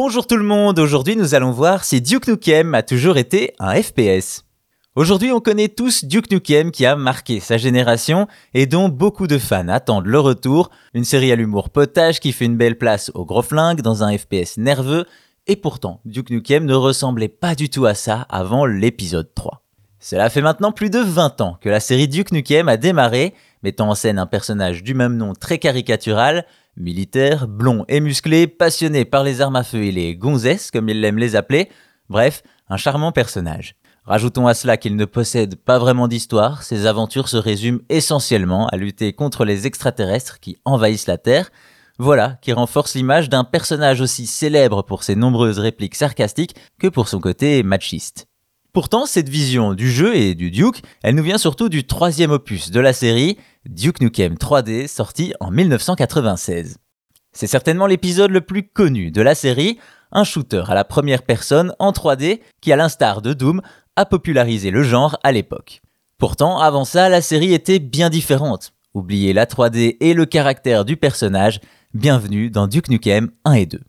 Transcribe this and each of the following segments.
Bonjour tout le monde, aujourd'hui nous allons voir si Duke Nukem a toujours été un FPS. Aujourd'hui on connaît tous Duke Nukem qui a marqué sa génération et dont beaucoup de fans attendent le retour, une série à l'humour potage qui fait une belle place au gros flingue dans un FPS nerveux, et pourtant Duke Nukem ne ressemblait pas du tout à ça avant l'épisode 3. Cela fait maintenant plus de 20 ans que la série Duke Nukem a démarré, mettant en scène un personnage du même nom très caricatural, Militaire, blond et musclé, passionné par les armes à feu et les gonzesses, comme il aime les appeler, bref, un charmant personnage. Rajoutons à cela qu'il ne possède pas vraiment d'histoire, ses aventures se résument essentiellement à lutter contre les extraterrestres qui envahissent la Terre, voilà qui renforce l'image d'un personnage aussi célèbre pour ses nombreuses répliques sarcastiques que pour son côté machiste. Pourtant, cette vision du jeu et du Duke, elle nous vient surtout du troisième opus de la série, Duke Nukem 3D, sorti en 1996. C'est certainement l'épisode le plus connu de la série, un shooter à la première personne en 3D qui, à l'instar de Doom, a popularisé le genre à l'époque. Pourtant, avant ça, la série était bien différente. Oubliez la 3D et le caractère du personnage, bienvenue dans Duke Nukem 1 et 2.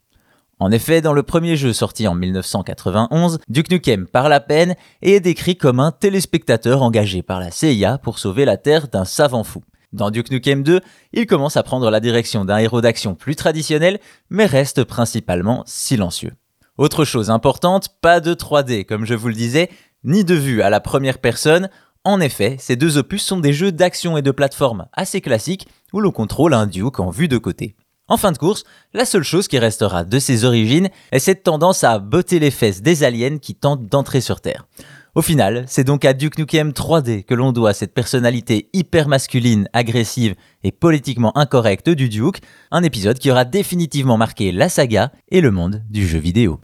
En effet, dans le premier jeu sorti en 1991, Duke Nukem parle à peine et est décrit comme un téléspectateur engagé par la CIA pour sauver la Terre d'un savant fou. Dans Duke Nukem 2, il commence à prendre la direction d'un héros d'action plus traditionnel, mais reste principalement silencieux. Autre chose importante, pas de 3D, comme je vous le disais, ni de vue à la première personne. En effet, ces deux opus sont des jeux d'action et de plateforme assez classiques où l'on contrôle un Duke en vue de côté. En fin de course, la seule chose qui restera de ses origines est cette tendance à botter les fesses des aliens qui tentent d'entrer sur Terre. Au final, c'est donc à Duke Nukem 3D que l'on doit cette personnalité hyper masculine, agressive et politiquement incorrecte du Duke, un épisode qui aura définitivement marqué la saga et le monde du jeu vidéo.